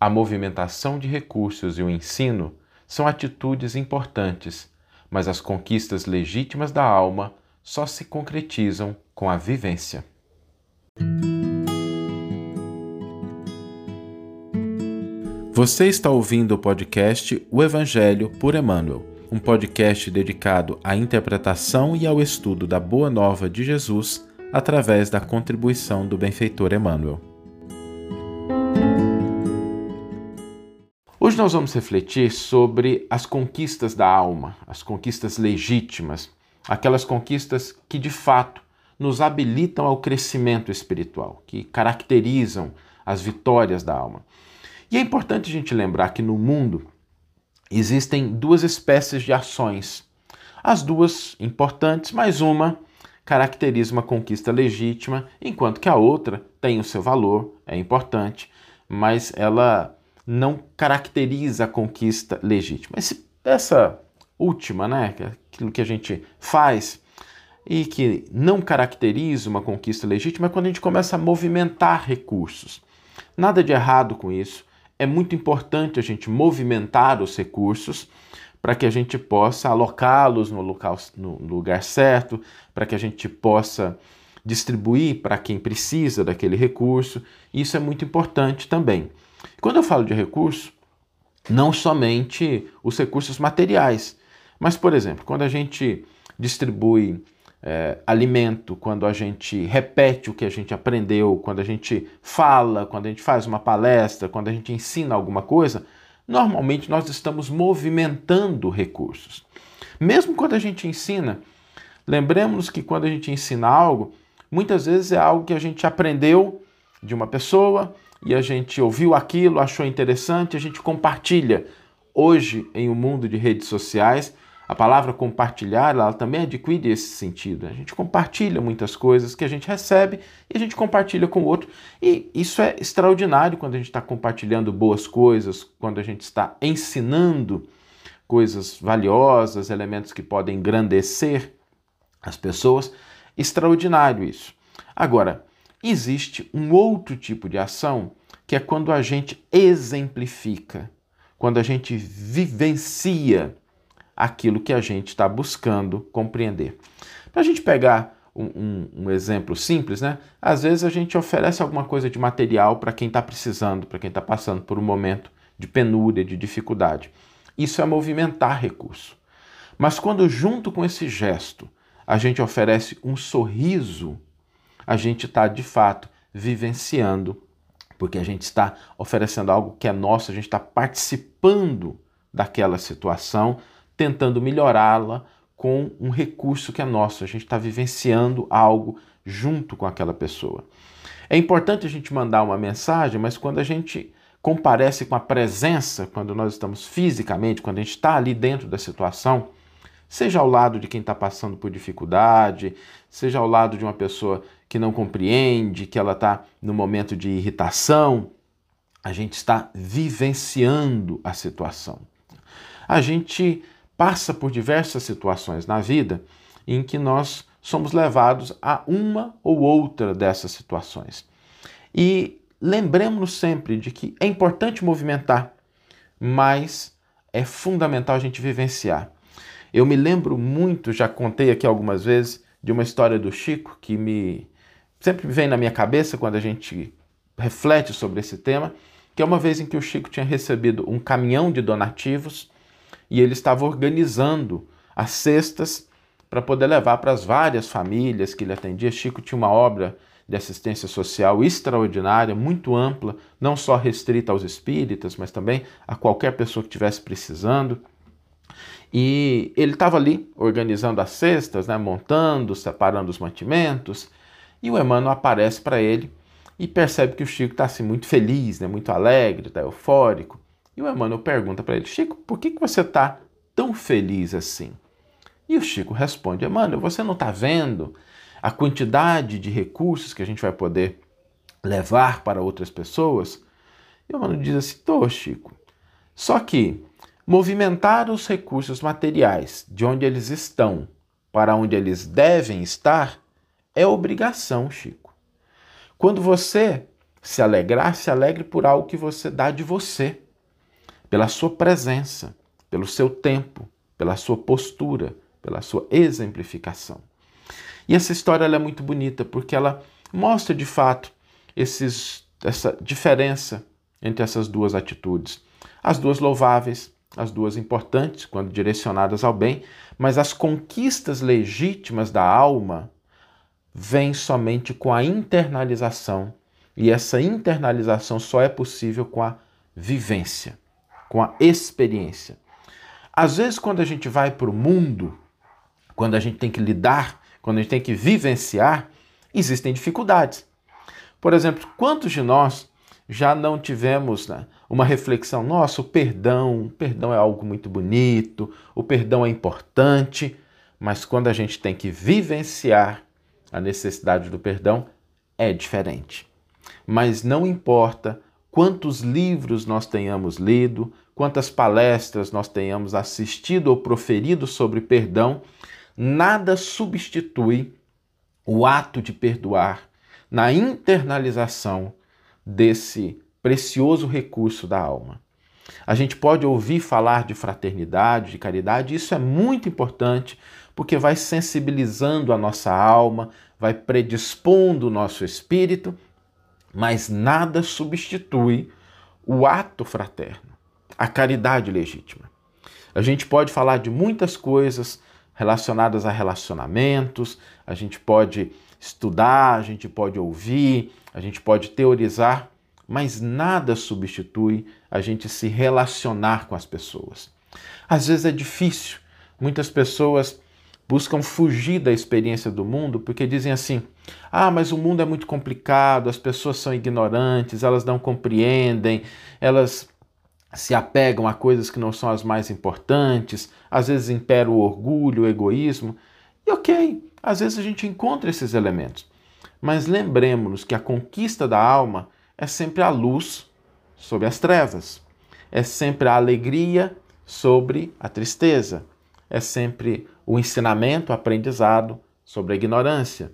A movimentação de recursos e o ensino são atitudes importantes, mas as conquistas legítimas da alma só se concretizam com a vivência. Você está ouvindo o podcast O Evangelho por Emmanuel, um podcast dedicado à interpretação e ao estudo da Boa Nova de Jesus através da contribuição do benfeitor Emmanuel. Nós vamos refletir sobre as conquistas da alma, as conquistas legítimas, aquelas conquistas que de fato nos habilitam ao crescimento espiritual, que caracterizam as vitórias da alma. E é importante a gente lembrar que no mundo existem duas espécies de ações. As duas importantes, mas uma caracteriza uma conquista legítima, enquanto que a outra tem o seu valor, é importante, mas ela não caracteriza a conquista legítima. Esse, essa última, né, é aquilo que a gente faz e que não caracteriza uma conquista legítima é quando a gente começa a movimentar recursos. Nada de errado com isso. É muito importante a gente movimentar os recursos para que a gente possa alocá-los no, no lugar certo, para que a gente possa distribuir para quem precisa daquele recurso. Isso é muito importante também. Quando eu falo de recurso, não somente os recursos materiais, mas, por exemplo, quando a gente distribui é, alimento, quando a gente repete o que a gente aprendeu, quando a gente fala, quando a gente faz uma palestra, quando a gente ensina alguma coisa, normalmente nós estamos movimentando recursos. Mesmo quando a gente ensina, lembremos que quando a gente ensina algo, muitas vezes é algo que a gente aprendeu de uma pessoa e a gente ouviu aquilo, achou interessante, a gente compartilha. Hoje, em um mundo de redes sociais, a palavra compartilhar, ela também adquire esse sentido. A gente compartilha muitas coisas que a gente recebe e a gente compartilha com o outro. E isso é extraordinário quando a gente está compartilhando boas coisas, quando a gente está ensinando coisas valiosas, elementos que podem engrandecer as pessoas. Extraordinário isso. Agora, existe um outro tipo de ação que é quando a gente exemplifica, quando a gente vivencia aquilo que a gente está buscando compreender. Para a gente pegar um, um, um, exemplo simples, né? Às vezes a gente oferece alguma coisa de material para quem está precisando, para quem está passando por um momento de penúria, de dificuldade. Isso é movimentar recurso. Mas quando, junto com esse gesto, a gente oferece um sorriso, a gente está de fato vivenciando, porque a gente está oferecendo algo que é nosso, a gente está participando daquela situação tentando melhorá-la com um recurso que é nosso. A gente está vivenciando algo junto com aquela pessoa. É importante a gente mandar uma mensagem, mas quando a gente comparece com a presença, quando nós estamos fisicamente, quando a gente está ali dentro da situação, seja ao lado de quem está passando por dificuldade, seja ao lado de uma pessoa que não compreende, que ela está no momento de irritação, a gente está vivenciando a situação. A gente passa por diversas situações na vida em que nós somos levados a uma ou outra dessas situações. E lembremos-nos sempre de que é importante movimentar, mas é fundamental a gente vivenciar. Eu me lembro muito, já contei aqui algumas vezes, de uma história do Chico que me sempre vem na minha cabeça quando a gente reflete sobre esse tema, que é uma vez em que o Chico tinha recebido um caminhão de donativos e ele estava organizando as cestas para poder levar para as várias famílias que ele atendia. Chico tinha uma obra de assistência social extraordinária, muito ampla, não só restrita aos espíritas, mas também a qualquer pessoa que estivesse precisando. E ele estava ali organizando as cestas, né, montando, separando os mantimentos, e o Emmanuel aparece para ele e percebe que o Chico está assim, muito feliz, né, muito alegre, está eufórico. E o Emmanuel pergunta para ele: Chico, por que, que você está tão feliz assim? E o Chico responde: Emmanuel, você não está vendo a quantidade de recursos que a gente vai poder levar para outras pessoas? E o Emmanuel diz assim: tô, Chico. Só que movimentar os recursos materiais de onde eles estão para onde eles devem estar é obrigação, Chico. Quando você se alegrar, se alegre por algo que você dá de você, pela sua presença, pelo seu tempo, pela sua postura, pela sua exemplificação. E essa história é muito bonita porque ela mostra de fato esses, essa diferença entre essas duas atitudes. As duas louváveis, as duas importantes quando direcionadas ao bem, mas as conquistas legítimas da alma vêm somente com a internalização, e essa internalização só é possível com a vivência, com a experiência. Às vezes, quando a gente vai para o mundo, quando a gente tem que lidar, quando a gente tem que vivenciar, existem dificuldades. Por exemplo, quantos de nós já não tivemos né, uma reflexão? Nossa, o perdão, o perdão é algo muito bonito, o perdão é importante, mas quando a gente tem que vivenciar a necessidade do perdão, é diferente. Mas não importa quantos livros nós tenhamos lido, quantas palestras nós tenhamos assistido ou proferido sobre perdão, nada substitui o ato de perdoar na internalização desse precioso recurso da alma. A gente pode ouvir falar de fraternidade, de caridade, isso é muito importante porque vai sensibilizando a nossa alma, vai predispondo o nosso espírito, mas nada substitui o ato fraterno, a caridade legítima. A gente pode falar de muitas coisas relacionadas a relacionamentos, a gente pode estudar, a gente pode ouvir, a gente pode teorizar, mas nada substitui a gente se relacionar com as pessoas. Às vezes é difícil, muitas pessoas buscam fugir da experiência do mundo porque dizem assim: ah, mas o mundo é muito complicado, as pessoas são ignorantes, elas não compreendem, elas se apegam a coisas que não são as mais importantes, às vezes impera o orgulho, o egoísmo. E ok, às vezes a gente encontra esses elementos. Mas lembremos-nos que a conquista da alma é sempre a luz sobre as trevas, é sempre a alegria sobre a tristeza, é sempre o ensinamento, o aprendizado sobre a ignorância.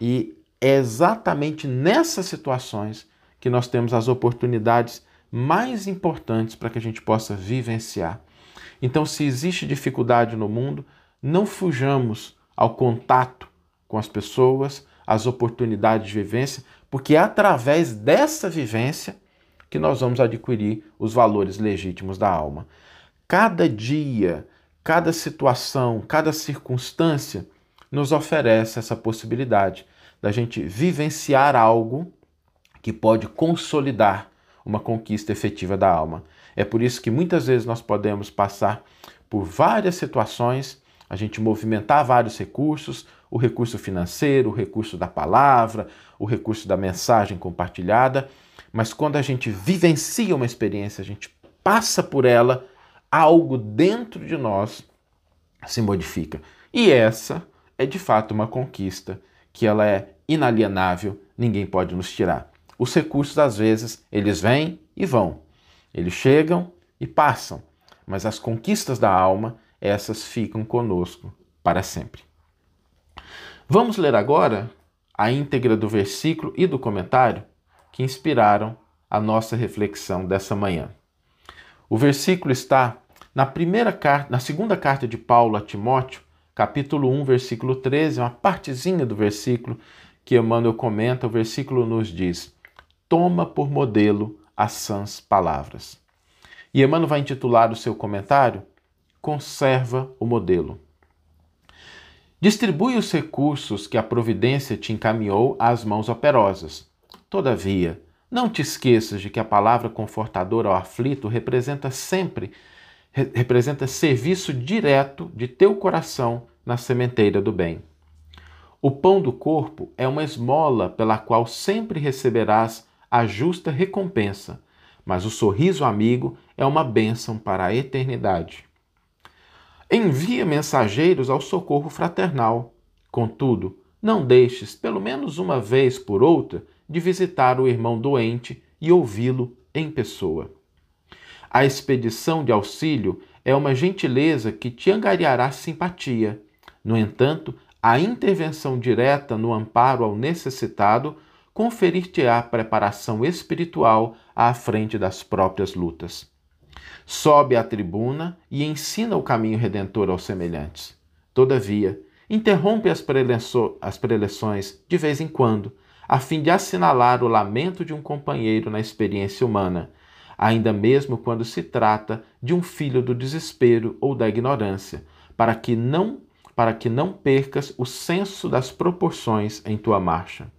E é exatamente nessas situações que nós temos as oportunidades mais importantes para que a gente possa vivenciar. Então, se existe dificuldade no mundo, não fujamos ao contato com as pessoas, às oportunidades de vivência, porque é através dessa vivência que nós vamos adquirir os valores legítimos da alma. Cada dia, cada situação, cada circunstância nos oferece essa possibilidade da gente vivenciar algo que pode consolidar uma conquista efetiva da alma. É por isso que muitas vezes nós podemos passar por várias situações, a gente movimentar vários recursos, o recurso financeiro, o recurso da palavra, o recurso da mensagem compartilhada, mas quando a gente vivencia uma experiência, a gente passa por ela, algo dentro de nós se modifica. E essa é de fato uma conquista que ela é inalienável, ninguém pode nos tirar. Os recursos às vezes eles vêm e vão. Eles chegam e passam, mas as conquistas da alma, essas ficam conosco para sempre. Vamos ler agora a íntegra do versículo e do comentário que inspiraram a nossa reflexão dessa manhã. O versículo está na primeira carta, na segunda carta de Paulo a Timóteo, capítulo 1, versículo 13, uma partezinha do versículo que Emmanuel comenta, o versículo nos diz: Toma por modelo as sãs palavras. E Emmanuel vai intitular o seu comentário Conserva o modelo. Distribui os recursos que a providência te encaminhou às mãos operosas. Todavia, não te esqueças de que a palavra confortadora ao aflito representa sempre representa serviço direto de teu coração na sementeira do bem. O pão do corpo é uma esmola pela qual sempre receberás a justa recompensa, mas o sorriso amigo é uma bênção para a eternidade. Envia mensageiros ao socorro fraternal. Contudo, não deixes, pelo menos uma vez por outra, de visitar o irmão doente e ouvi-lo em pessoa. A expedição de auxílio é uma gentileza que te angariará simpatia. No entanto, a intervenção direta no amparo ao necessitado conferir-te-á preparação espiritual à frente das próprias lutas. Sobe à tribuna e ensina o caminho redentor aos semelhantes. Todavia, interrompe as, as preleções de vez em quando, a fim de assinalar o lamento de um companheiro na experiência humana, ainda mesmo quando se trata de um filho do desespero ou da ignorância, para que não para que não percas o senso das proporções em tua marcha.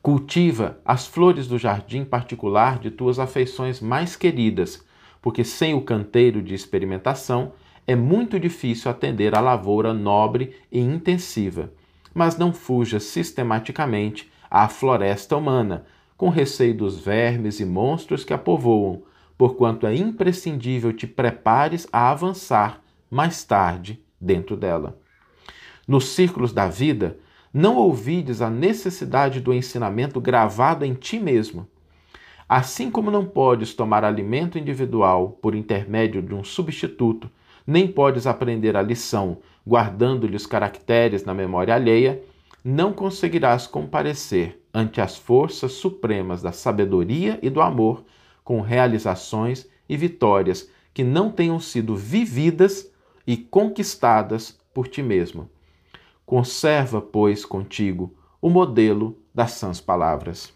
Cultiva as flores do jardim particular de tuas afeições mais queridas, porque sem o canteiro de experimentação é muito difícil atender à lavoura nobre e intensiva. Mas não fujas sistematicamente à floresta humana, com receio dos vermes e monstros que a povoam, porquanto é imprescindível te prepares a avançar mais tarde dentro dela. Nos círculos da vida, não ouvides a necessidade do ensinamento gravado em ti mesmo. Assim como não podes tomar alimento individual por intermédio de um substituto, nem podes aprender a lição guardando-lhe os caracteres na memória alheia, não conseguirás comparecer ante as forças supremas da sabedoria e do amor com realizações e vitórias que não tenham sido vividas e conquistadas por ti mesmo. Conserva, pois, contigo o modelo das sãs palavras.